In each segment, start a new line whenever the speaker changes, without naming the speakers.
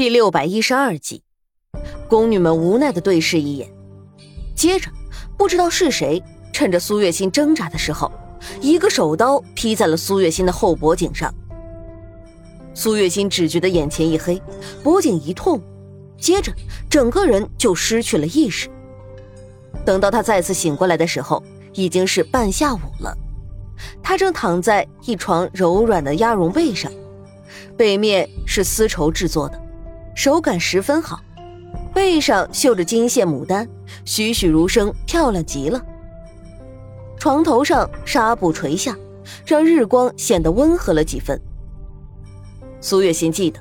第六百一十二集，宫女们无奈的对视一眼，接着不知道是谁趁着苏月心挣扎的时候，一个手刀劈在了苏月心的后脖颈上。苏月心只觉得眼前一黑，脖颈一痛，接着整个人就失去了意识。等到他再次醒过来的时候，已经是半下午了。他正躺在一床柔软的鸭绒被上，被面是丝绸制作的。手感十分好，背上绣着金线牡丹，栩栩如生，漂亮极了。床头上纱布垂下，让日光显得温和了几分。苏月心记得，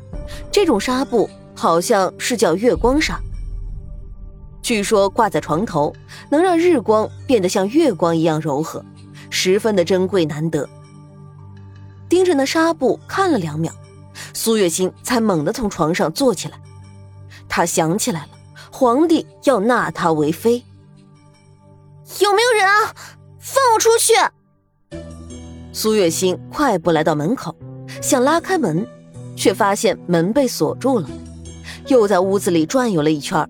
这种纱布好像是叫月光纱。据说挂在床头，能让日光变得像月光一样柔和，十分的珍贵难得。盯着那纱布看了两秒。苏月心才猛地从床上坐起来，她想起来了，皇帝要纳她为妃。
有没有人啊？放我出去！
苏月心快步来到门口，想拉开门，却发现门被锁住了。又在屋子里转悠了一圈，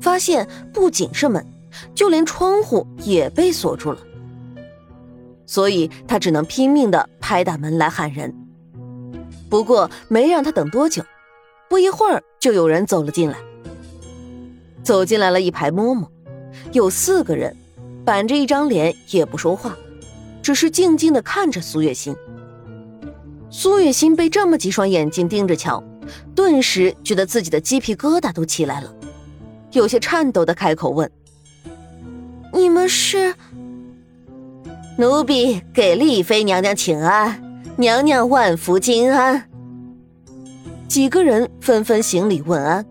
发现不仅是门，就连窗户也被锁住了。所以他只能拼命的拍打门来喊人。不过没让他等多久，不一会儿就有人走了进来。走进来了一排嬷嬷，有四个人，板着一张脸也不说话，只是静静的看着苏月心。苏月心被这么几双眼睛盯着瞧，顿时觉得自己的鸡皮疙瘩都起来了，有些颤抖的开口问：“
你们是？
奴婢给丽妃娘娘请安。”娘娘万福金安。几个人纷纷行礼问安。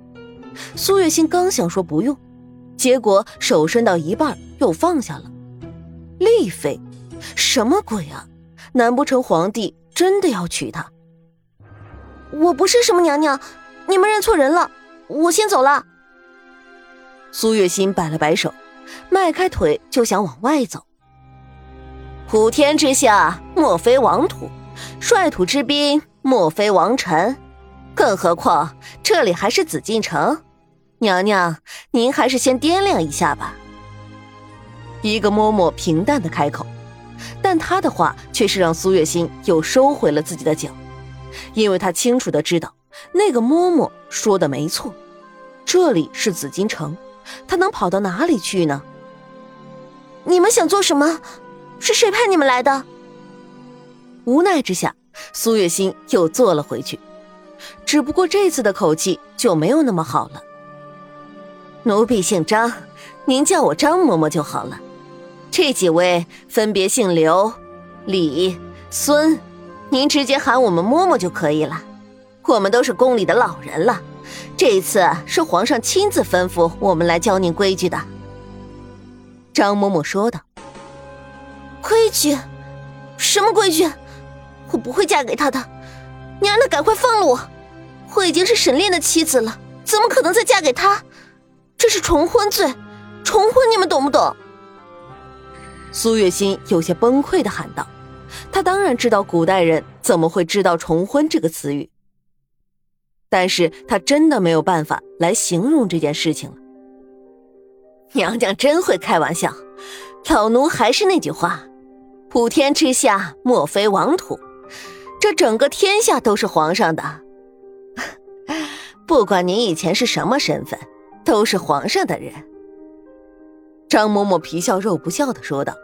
苏月心刚想说不用，结果手伸到一半又放下了。丽妃，什么鬼啊？难不成皇帝真的要娶她？
我不是什么娘娘，你们认错人了。我先走了。
苏月心摆了摆手，迈开腿就想往外走。普天之下，莫非王土。率土之滨，莫非王臣，更何况这里还是紫禁城。娘娘，您还是先掂量一下吧。一个嬷嬷平淡的开口，但她的话却是让苏月心又收回了自己的脚，因为她清楚的知道，那个嬷嬷说的没错，这里是紫禁城，她能跑到哪里去呢？
你们想做什么？是谁派你们来的？
无奈之下，苏月心又坐了回去，只不过这次的口气就没有那么好了。奴婢姓张，您叫我张嬷嬷就好了。这几位分别姓刘、李、孙，您直接喊我们嬷嬷就可以了。我们都是宫里的老人了，这次是皇上亲自吩咐我们来教您规矩的。张嬷嬷说道：“
规矩？什么规矩？”我不会嫁给他的，你让他赶快放了我！我已经是沈炼的妻子了，怎么可能再嫁给他？这是重婚罪，重婚你们懂不懂？
苏月心有些崩溃的喊道：“她当然知道古代人怎么会知道重婚这个词语，但是她真的没有办法来形容这件事情了。”娘娘真会开玩笑，老奴还是那句话：普天之下，莫非王土。这整个天下都是皇上的，不管您以前是什么身份，都是皇上的人。张嬷嬷皮笑肉不笑的说道：“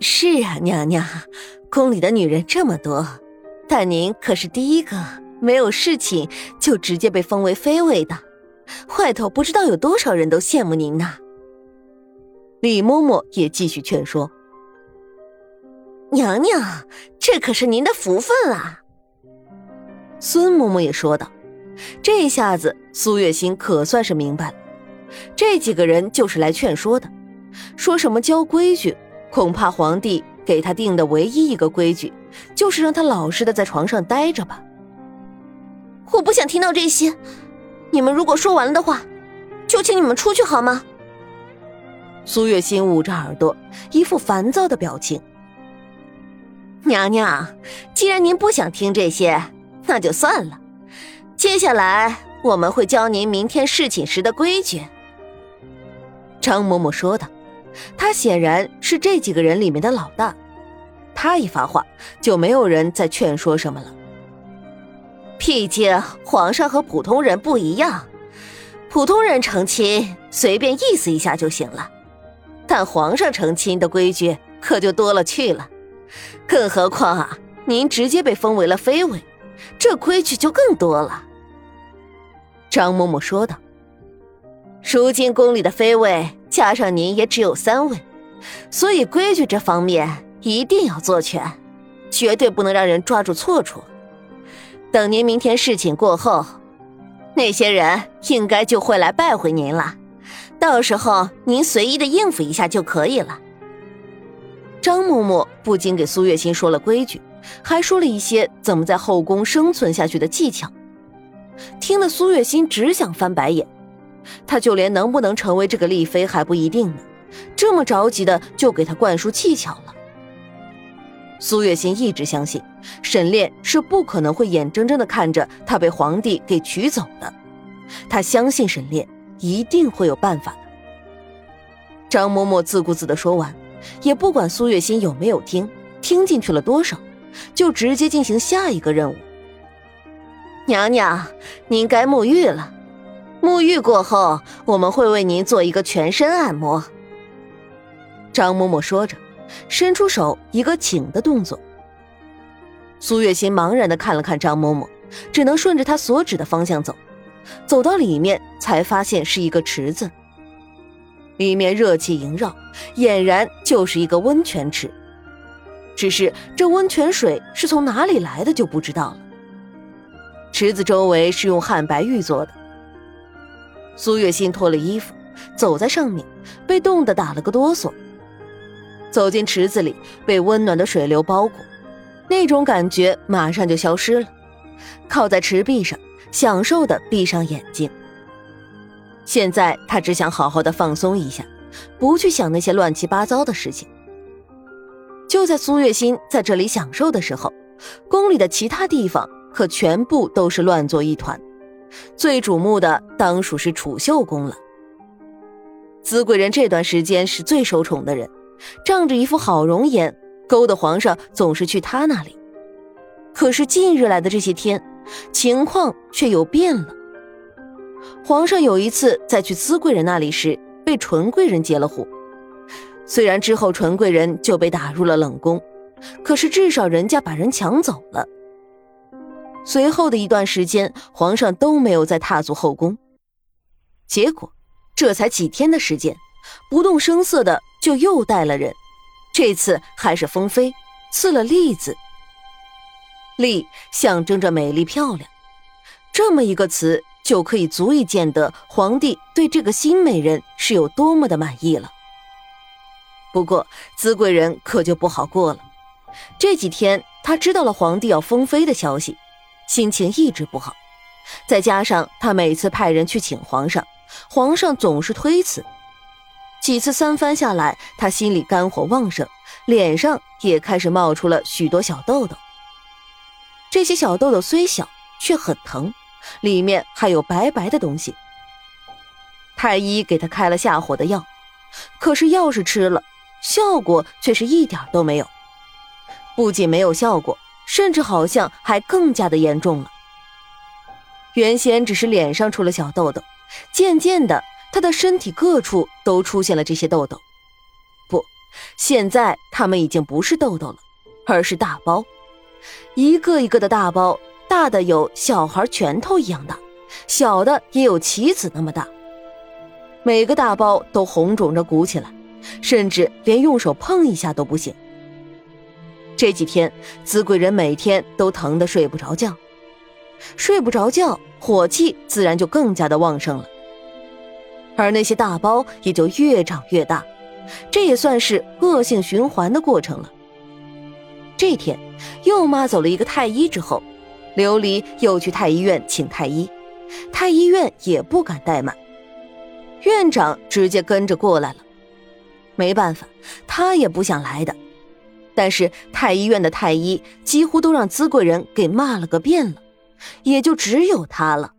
是啊，娘娘，宫里的女人这么多，但您可是第一个没有侍寝就直接被封为妃位的，外头不知道有多少人都羡慕您呢。”李嬷嬷也继续劝说。娘娘，这可是您的福分啊！孙嬷嬷也说道。这下子苏月心可算是明白了，这几个人就是来劝说的，说什么教规矩，恐怕皇帝给他定的唯一一个规矩，就是让他老实的在床上待着吧。
我不想听到这些，你们如果说完了的话，就请你们出去好吗？
苏月心捂着耳朵，一副烦躁的表情。娘娘，既然您不想听这些，那就算了。
接下来我们会教您明天侍寝时的规矩。”
张嬷嬷说道。他显然是这几个人里面的老大，他一发话，就没有人再劝说什么了。
毕竟皇上和普通人不一样，普通人成亲随便意思一下就行了，但皇上成亲的规矩可就多了去了。更何况啊，您直接被封为了妃位，这规矩就更多了。张嬷嬷说道：“如今宫里的妃位加上您也只有三位，所以规矩这方面一定要做全，绝对不能让人抓住错处。”等您明天侍寝过后，那些人应该就会来拜会您了。到时候您随意的应付一下就可以了。
张嬷嬷不仅给苏月心说了规矩，还说了一些怎么在后宫生存下去的技巧。听得苏月心只想翻白眼，她就连能不能成为这个丽妃还不一定呢，这么着急的就给她灌输技巧了。苏月心一直相信，沈炼是不可能会眼睁睁的看着他被皇帝给娶走的。他相信沈炼一定会有办法的。张嬷嬷自顾自的说完，也不管苏月心有没有听，听进去了多少，就直接进行下一个任务。
娘娘，您该沐浴了。沐浴过后，我们会为您做一个全身按摩。
张嬷嬷说着。伸出手，一个请的动作。苏月心茫然的看了看张嬷嬷，只能顺着她所指的方向走。走到里面，才发现是一个池子，里面热气萦绕，俨然就是一个温泉池。只是这温泉水是从哪里来的就不知道了。池子周围是用汉白玉做的。苏月心脱了衣服，走在上面，被冻得打了个哆嗦。走进池子里，被温暖的水流包裹，那种感觉马上就消失了。靠在池壁上，享受的闭上眼睛。现在他只想好好的放松一下，不去想那些乱七八糟的事情。就在苏月心在这里享受的时候，宫里的其他地方可全部都是乱作一团。最瞩目的当属是储秀宫了。姿贵人这段时间是最受宠的人。仗着一副好容颜，勾得皇上总是去他那里。可是近日来的这些天，情况却又变了。皇上有一次在去资贵人那里时，被纯贵人截了胡。虽然之后纯贵人就被打入了冷宫，可是至少人家把人抢走了。随后的一段时间，皇上都没有再踏足后宫。结果，这才几天的时间。不动声色的就又带了人，这次还是封妃，赐了丽字。丽象征着美丽漂亮，这么一个词就可以足以见得皇帝对这个新美人是有多么的满意了。不过姿贵人可就不好过了，这几天他知道了皇帝要封妃的消息，心情一直不好，再加上他每次派人去请皇上，皇上总是推辞。几次三番下来，他心里肝火旺盛，脸上也开始冒出了许多小痘痘。这些小痘痘虽小，却很疼，里面还有白白的东西。太医给他开了下火的药，可是药是吃了，效果却是一点都没有。不仅没有效果，甚至好像还更加的严重了。原先只是脸上出了小痘痘，渐渐的。他的身体各处都出现了这些痘痘，不，现在他们已经不是痘痘了，而是大包，一个一个的大包，大的有小孩拳头一样大，小的也有棋子那么大。每个大包都红肿着鼓起来，甚至连用手碰一下都不行。这几天，紫贵人每天都疼得睡不着觉，睡不着觉，火气自然就更加的旺盛了。而那些大包也就越长越大，这也算是恶性循环的过程了。这天又骂走了一个太医之后，琉璃又去太医院请太医，太医院也不敢怠慢，院长直接跟着过来了。没办法，他也不想来的，但是太医院的太医几乎都让资贵人给骂了个遍了，也就只有他了。